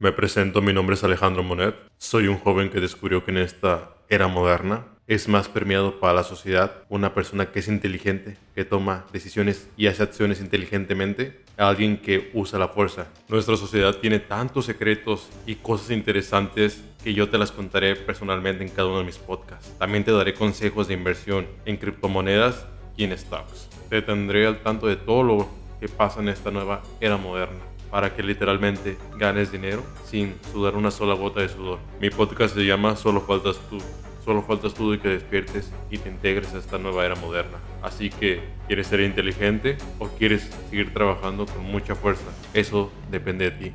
Me presento, mi nombre es Alejandro Monet. Soy un joven que descubrió que en esta era moderna es más permeado para la sociedad una persona que es inteligente, que toma decisiones y hace acciones inteligentemente, alguien que usa la fuerza. Nuestra sociedad tiene tantos secretos y cosas interesantes que yo te las contaré personalmente en cada uno de mis podcasts. También te daré consejos de inversión en criptomonedas y en stocks. Te tendré al tanto de todo lo que pasa en esta nueva era moderna para que literalmente ganes dinero sin sudar una sola gota de sudor. Mi podcast se llama Solo faltas tú. Solo faltas tú de que despiertes y te integres a esta nueva era moderna. Así que, ¿quieres ser inteligente o quieres seguir trabajando con mucha fuerza? Eso depende de ti.